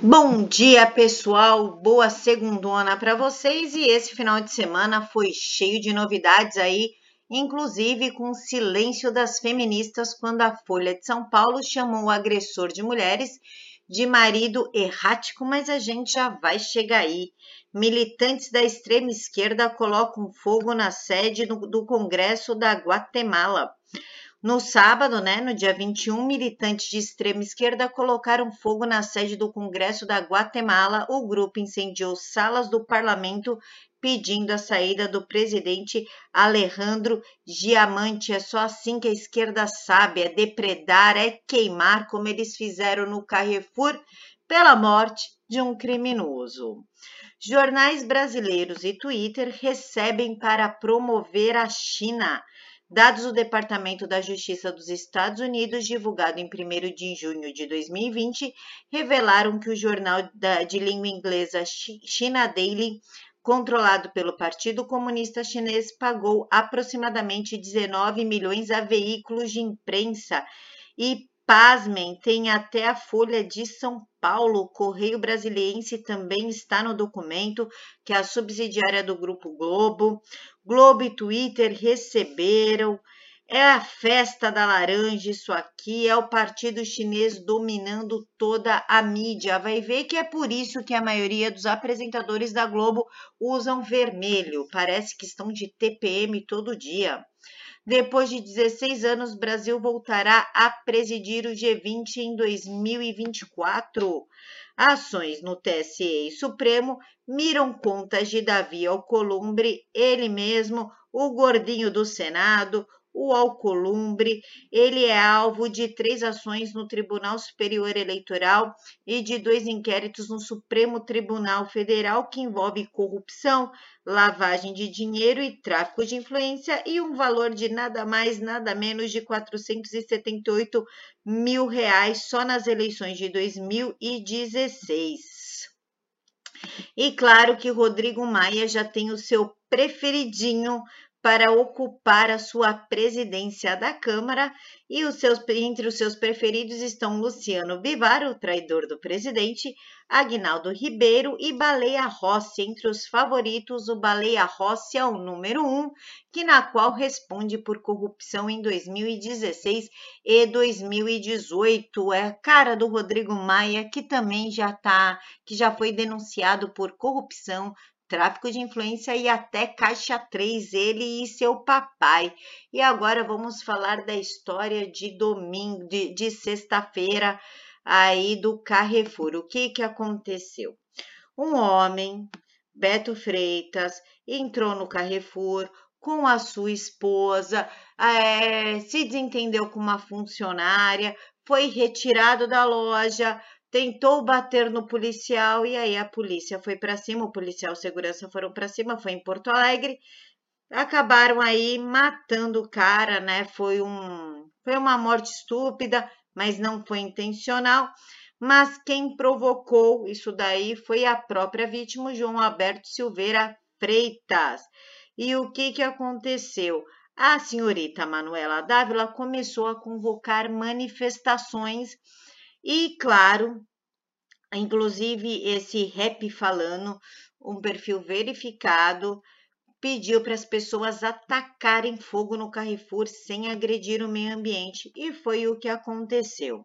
Bom dia, pessoal. Boa segundona para vocês. E esse final de semana foi cheio de novidades aí, inclusive com o silêncio das feministas quando a Folha de São Paulo chamou o agressor de mulheres de marido errático, mas a gente já vai chegar aí. Militantes da extrema esquerda colocam fogo na sede do, do Congresso da Guatemala. No sábado, né, no dia 21, militantes de extrema esquerda colocaram fogo na sede do Congresso da Guatemala. O grupo incendiou salas do parlamento pedindo a saída do presidente Alejandro Giamante. É só assim que a esquerda sabe: é depredar, é queimar, como eles fizeram no Carrefour, pela morte de um criminoso. Jornais brasileiros e Twitter recebem para promover a China. Dados do Departamento da Justiça dos Estados Unidos, divulgado em 1 de junho de 2020, revelaram que o jornal de língua inglesa China Daily, controlado pelo Partido Comunista Chinês, pagou aproximadamente 19 milhões a veículos de imprensa e Pasmem, tem até a Folha de São Paulo, o Correio Brasiliense também está no documento, que é a subsidiária do Grupo Globo. Globo e Twitter receberam. É a festa da laranja, isso aqui é o partido chinês dominando toda a mídia. Vai ver que é por isso que a maioria dos apresentadores da Globo usam vermelho. Parece que estão de TPM todo dia. Depois de 16 anos, Brasil voltará a presidir o G20 em 2024. Ações no TSE e Supremo miram contas de Davi Alcolumbre, ele mesmo, o gordinho do Senado, o Alcolumbre, ele é alvo de três ações no Tribunal Superior Eleitoral e de dois inquéritos no Supremo Tribunal Federal que envolve corrupção, lavagem de dinheiro e tráfico de influência e um valor de nada mais, nada menos de 478 mil reais só nas eleições de 2016. E claro que Rodrigo Maia já tem o seu preferidinho para ocupar a sua presidência da Câmara e os seus, entre os seus preferidos estão Luciano Bivar, o traidor do presidente, Agnaldo Ribeiro e Baleia Rossi. Entre os favoritos, o Baleia Rossi é o número um, que na qual responde por corrupção em 2016 e 2018. É a cara do Rodrigo Maia, que também já tá, que já foi denunciado por corrupção tráfico de influência e até Caixa 3, ele e seu papai. E agora vamos falar da história de domingo, de, de sexta-feira, aí do Carrefour. O que, que aconteceu? Um homem, Beto Freitas, entrou no Carrefour com a sua esposa, é, se desentendeu com uma funcionária, foi retirado da loja, tentou bater no policial e aí a polícia foi para cima, o policial e segurança foram para cima, foi em Porto Alegre. Acabaram aí matando o cara, né? Foi um foi uma morte estúpida, mas não foi intencional. Mas quem provocou isso daí foi a própria vítima, João Alberto Silveira Freitas. E o que que aconteceu? A senhorita Manuela Dávila começou a convocar manifestações e, claro, inclusive esse rap falando, um perfil verificado, pediu para as pessoas atacarem fogo no Carrefour sem agredir o meio ambiente. E foi o que aconteceu.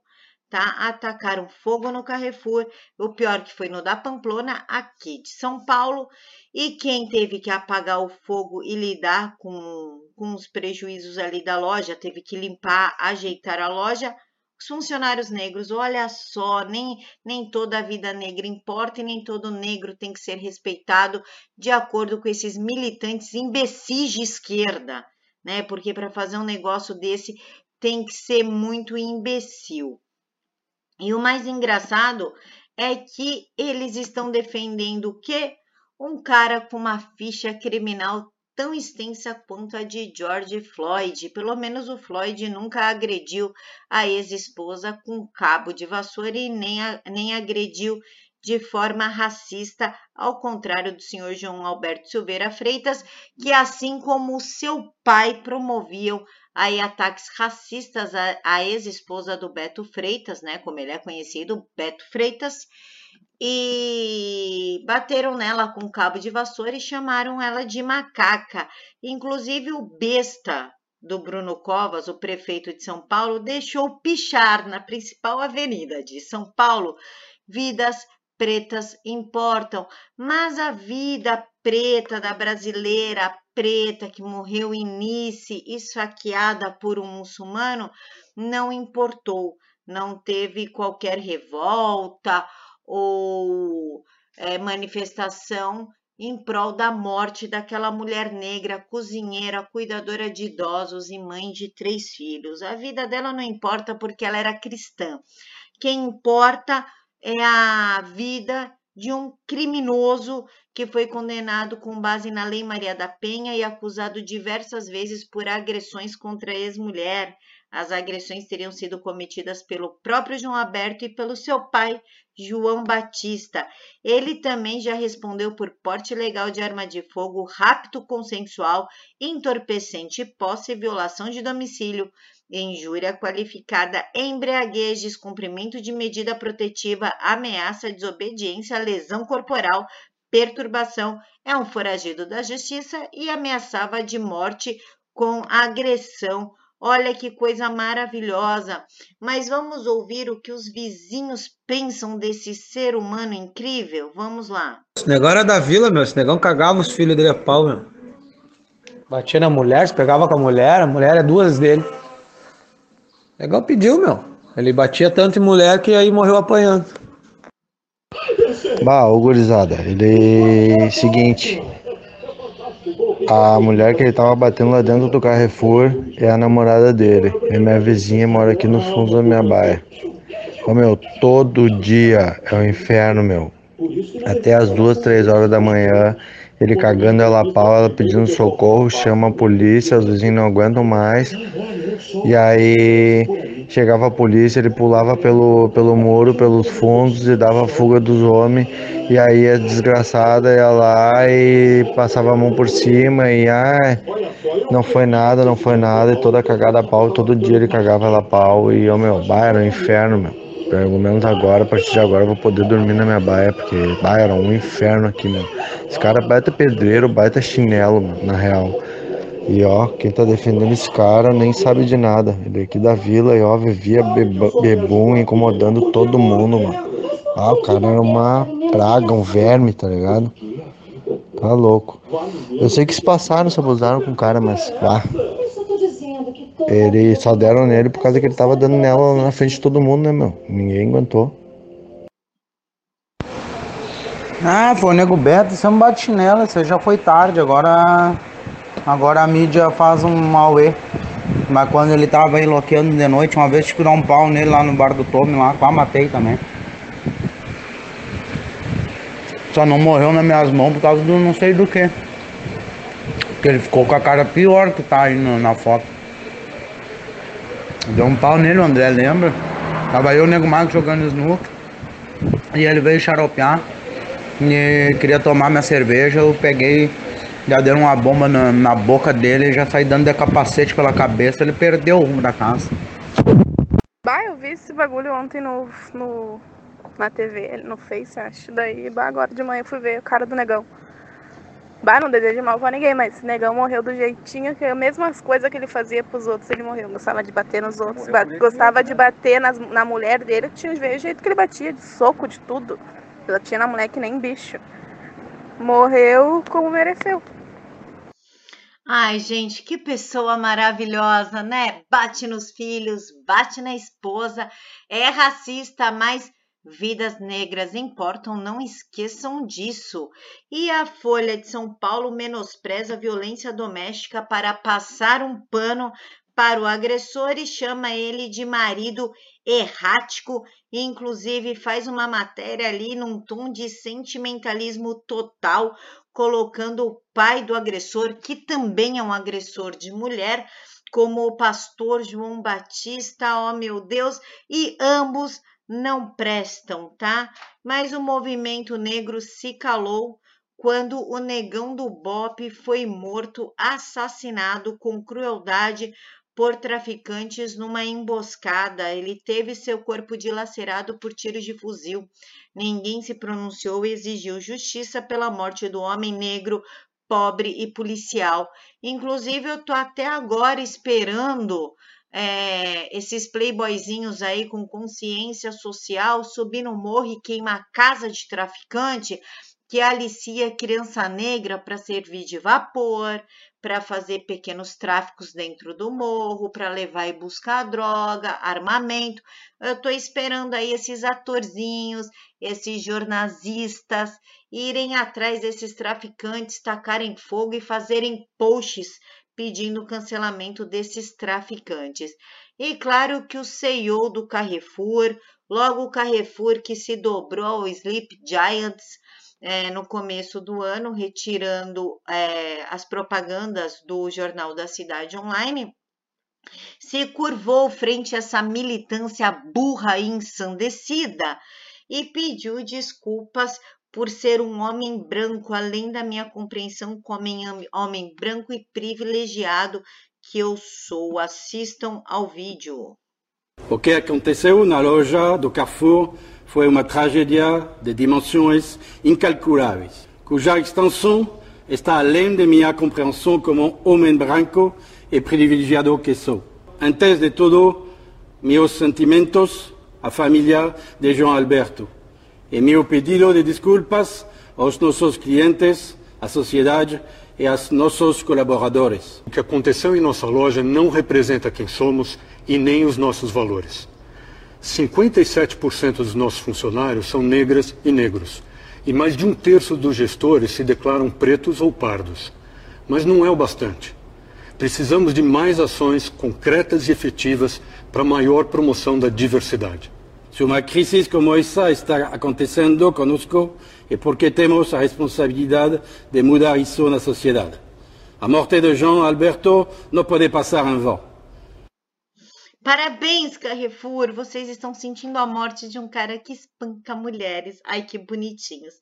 Tá? Atacaram fogo no Carrefour, o pior que foi no da Pamplona, aqui de São Paulo, e quem teve que apagar o fogo e lidar com, com os prejuízos ali da loja, teve que limpar, ajeitar a loja, os funcionários negros, olha só, nem, nem toda a vida negra importa e nem todo negro tem que ser respeitado de acordo com esses militantes imbecis de esquerda, né? Porque para fazer um negócio desse tem que ser muito imbecil. E o mais engraçado é que eles estão defendendo o quê? Um cara com uma ficha criminal tão extensa quanto a de George Floyd. Pelo menos o Floyd nunca agrediu a ex-esposa com cabo de vassoura e nem, a, nem agrediu de forma racista, ao contrário do senhor João Alberto Silveira Freitas, que assim como seu pai promoviam aí ataques racistas à, à ex-esposa do Beto Freitas, né, como ele é conhecido, Beto Freitas, e bateram nela com cabo de vassoura e chamaram ela de macaca. Inclusive o besta do Bruno Covas, o prefeito de São Paulo, deixou pichar na principal avenida de São Paulo. Vidas pretas importam, mas a vida preta da brasileira preta que morreu em Nice, esfaqueada por um muçulmano, não importou, não teve qualquer revolta ou é, manifestação em prol da morte daquela mulher negra, cozinheira, cuidadora de idosos e mãe de três filhos. A vida dela não importa porque ela era cristã. Quem importa é a vida de um criminoso que foi condenado com base na Lei Maria da Penha e acusado diversas vezes por agressões contra a ex-mulher. As agressões teriam sido cometidas pelo próprio João Alberto e pelo seu pai, João Batista. Ele também já respondeu por porte ilegal de arma de fogo, rapto consensual, entorpecente posse violação de domicílio, injúria qualificada, embriaguez, descumprimento de medida protetiva, ameaça, desobediência, lesão corporal, perturbação, é um foragido da justiça e ameaçava de morte com agressão Olha que coisa maravilhosa! Mas vamos ouvir o que os vizinhos pensam desse ser humano incrível? Vamos lá. Esse negócio era da vila, meu. Esse negão cagava os filhos dele a pau, meu. Batia na mulher, se pegava com a mulher, a mulher é duas dele. O negão pediu, meu. Ele batia tanto em mulher que aí morreu apanhando. Bah, ô gurizada, ele. Seguinte, a mulher que ele tava batendo lá dentro do Carrefour é a namorada dele. É minha vizinha, mora aqui no fundo da minha baia. Ô meu, todo dia é um inferno, meu. Até as duas, três horas da manhã, ele cagando ela a pau, ela pedindo socorro, chama a polícia, os vizinhos não aguentam mais. E aí chegava a polícia, ele pulava pelo, pelo muro, pelos fundos e dava fuga dos homens. E aí a desgraçada ia lá e passava a mão por cima e ah, não foi nada, não foi nada, e toda cagada a pau, todo dia ele cagava ela a pau e eu, meu, bah, era um inferno, meu. Pelo menos agora, a partir de agora, eu vou poder dormir na minha baia, porque bah, era um inferno aqui, meu. Esse cara baita pedreiro, baita chinelo, na real. E ó, quem tá defendendo esse cara nem sabe de nada. Ele é aqui da vila e ó, vivia bebum incomodando todo mundo, mano. Ah, o cara era uma praga, um verme, tá ligado? Tá louco. Eu sei que se passaram, se abusaram com o cara, mas ah, Eles só deram nele por causa que ele tava dando nela na frente de todo mundo, né, meu? Ninguém aguentou. Ah, foi o Nego Beto, você não bate nela, você já foi tarde, agora agora a mídia faz um mauê. Mas quando ele tava enlouqueando de noite, uma vez dar um pau nele lá no bar do Tommy lá, quase matei também. Só não morreu nas minhas mãos por causa do não sei do que. Porque ele ficou com a cara pior que tá aí no, na foto. Deu um pau nele, o André lembra? Tava eu e o Nego Marco jogando snook. E ele veio xaropear. E queria tomar minha cerveja. Eu peguei, já deram uma bomba na, na boca dele. Já saí dando de capacete pela cabeça. Ele perdeu o rumo da casa. Bah, eu vi esse bagulho ontem no, no na TV, no Face, acho. Daí, bah, agora de manhã eu fui ver o cara do negão. Bah, não desejo mal pra ninguém, mas negão morreu do jeitinho que as mesmas coisas que ele fazia pros outros, ele morreu. Gostava de bater nos outros, gostava de bater nas, na mulher dele, tinha o jeito que ele batia, de soco, de tudo. Ela tinha na mulher que nem bicho. Morreu como mereceu. Ai, gente, que pessoa maravilhosa, né? Bate nos filhos, bate na esposa, é racista, mas Vidas negras importam, não esqueçam disso. E a Folha de São Paulo menospreza a violência doméstica para passar um pano para o agressor e chama ele de marido errático, inclusive faz uma matéria ali num tom de sentimentalismo total, colocando o pai do agressor, que também é um agressor de mulher, como o pastor João Batista, oh meu Deus, e ambos não prestam, tá? Mas o movimento negro se calou quando o negão do Bop foi morto, assassinado com crueldade por traficantes numa emboscada. Ele teve seu corpo dilacerado por tiros de fuzil. Ninguém se pronunciou e exigiu justiça pela morte do homem negro, pobre e policial. Inclusive, eu tô até agora esperando é, esses playboyzinhos aí com consciência social subir no morro e queimar casa de traficante que alicia criança negra para servir de vapor, para fazer pequenos tráficos dentro do morro, para levar e buscar droga, armamento. Eu estou esperando aí esses atorzinhos, esses jornalistas irem atrás desses traficantes, tacarem fogo e fazerem posts pedindo cancelamento desses traficantes. E claro que o CEO do Carrefour, logo o Carrefour que se dobrou ao Sleep Giants, é, no começo do ano, retirando é, as propagandas do Jornal da Cidade Online, se curvou frente a essa militância burra e ensandecida e pediu desculpas por ser um homem branco, além da minha compreensão como homem branco e privilegiado que eu sou. Assistam ao vídeo. O que aconteceu na loja do Carrefour foi uma tragédia de dimensões incalculáveis, cuja extensão está além de minha compreensão como homem branco e privilegiado que sou. Antes de tudo, meus sentimentos à família de João Alberto e meu pedido de desculpas aos nossos clientes, à sociedade e aos nossos colaboradores. O que aconteceu em nossa loja não representa quem somos e nem os nossos valores. 57% dos nossos funcionários são negras e negros. E mais de um terço dos gestores se declaram pretos ou pardos. Mas não é o bastante. Precisamos de mais ações concretas e efetivas para maior promoção da diversidade. Se uma crise como essa está acontecendo conosco, é porque temos a responsabilidade de mudar isso na sociedade. A morte de João Alberto não pode passar em vão. Parabéns, Carrefour! Vocês estão sentindo a morte de um cara que espanca mulheres. Ai, que bonitinhos.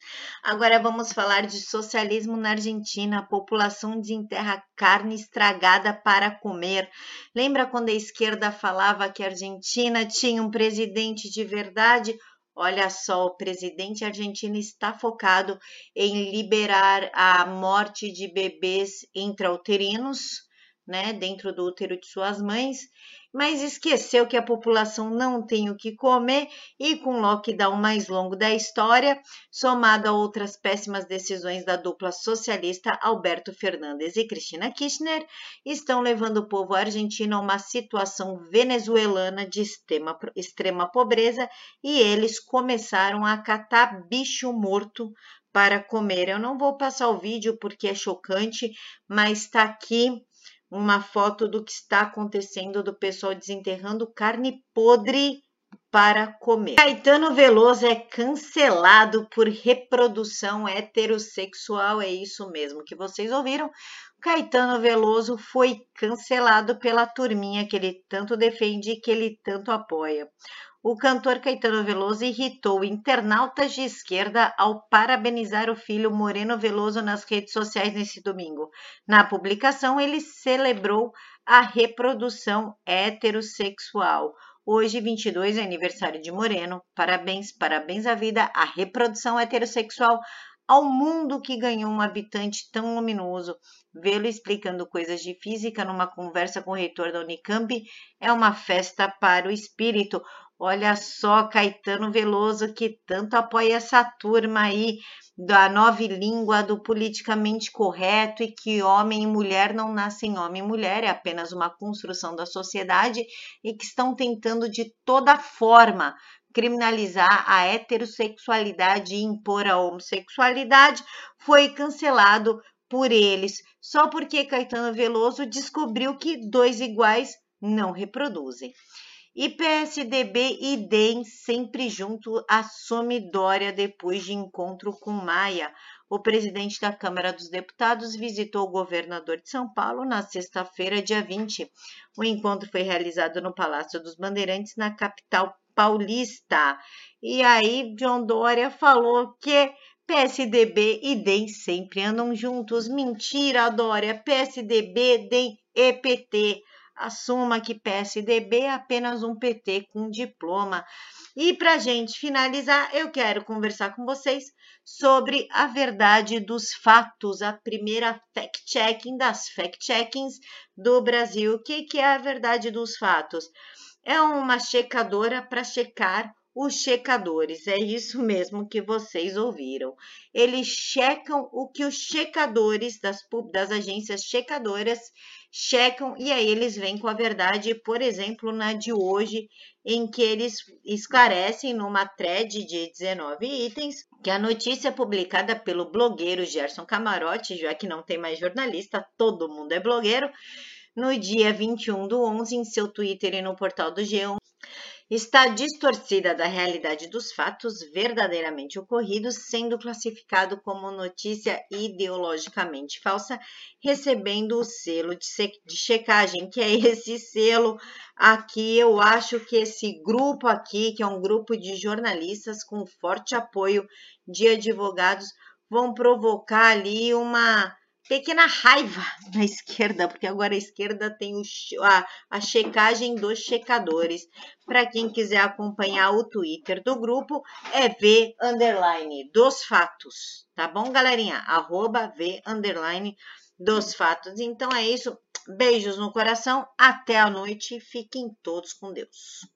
Agora vamos falar de socialismo na Argentina. A população desenterra carne estragada para comer. Lembra quando a esquerda falava que a Argentina tinha um presidente de verdade? Olha só, o presidente argentino está focado em liberar a morte de bebês intrauterinos, né, dentro do útero de suas mães mas esqueceu que a população não tem o que comer e com o lockdown mais longo da história, somado a outras péssimas decisões da dupla socialista Alberto Fernandes e Cristina Kirchner, estão levando o povo argentino a uma situação venezuelana de extrema, extrema pobreza e eles começaram a catar bicho morto para comer. Eu não vou passar o vídeo porque é chocante, mas está aqui uma foto do que está acontecendo do pessoal desenterrando carne podre para comer. Caetano Veloso é cancelado por reprodução heterossexual, é isso mesmo que vocês ouviram. Caetano Veloso foi cancelado pela turminha que ele tanto defende e que ele tanto apoia o cantor Caetano Veloso irritou internautas de esquerda ao parabenizar o filho Moreno Veloso nas redes sociais nesse domingo. Na publicação, ele celebrou a reprodução heterossexual. Hoje, 22, é aniversário de Moreno. Parabéns, parabéns à vida, à reprodução heterossexual, ao mundo que ganhou um habitante tão luminoso. Vê-lo explicando coisas de física numa conversa com o reitor da Unicamp é uma festa para o espírito. Olha só, Caetano Veloso, que tanto apoia essa turma aí da nova língua, do politicamente correto e que homem e mulher não nascem homem e mulher, é apenas uma construção da sociedade e que estão tentando de toda forma criminalizar a heterossexualidade e impor a homossexualidade, foi cancelado por eles, só porque Caetano Veloso descobriu que dois iguais não reproduzem. E PSDB e DEM sempre junto assume Dória depois de encontro com Maia. O presidente da Câmara dos Deputados visitou o governador de São Paulo na sexta-feira, dia 20. O encontro foi realizado no Palácio dos Bandeirantes, na capital paulista. E aí, John Dória falou que PSDB e DEM sempre andam juntos. Mentira, Dória. PSDB, DEM e PT assuma que PSDB é apenas um PT com diploma. E para gente finalizar, eu quero conversar com vocês sobre a verdade dos fatos, a primeira fact-checking das fact-checkings do Brasil. O que, que é a verdade dos fatos? É uma checadora para checar os checadores. É isso mesmo que vocês ouviram. Eles checam o que os checadores das, das agências checadoras checam e aí eles vêm com a verdade, por exemplo, na de hoje, em que eles esclarecem numa thread de 19 itens que a notícia publicada pelo blogueiro Gerson Camarote, já que não tem mais jornalista, todo mundo é blogueiro, no dia 21 do 11, em seu Twitter e no portal do G1, está distorcida da realidade dos fatos verdadeiramente ocorridos, sendo classificado como notícia ideologicamente falsa, recebendo o selo de, de checagem, que é esse selo aqui. Eu acho que esse grupo aqui, que é um grupo de jornalistas com forte apoio de advogados, vão provocar ali uma pequena raiva na esquerda, porque agora a esquerda tem o, a, a checagem dos checadores. Para quem quiser acompanhar o Twitter do grupo, é V underline dos fatos, tá bom, galerinha? Arroba V underline dos fatos. Então é isso. Beijos no coração. Até a noite. Fiquem todos com Deus.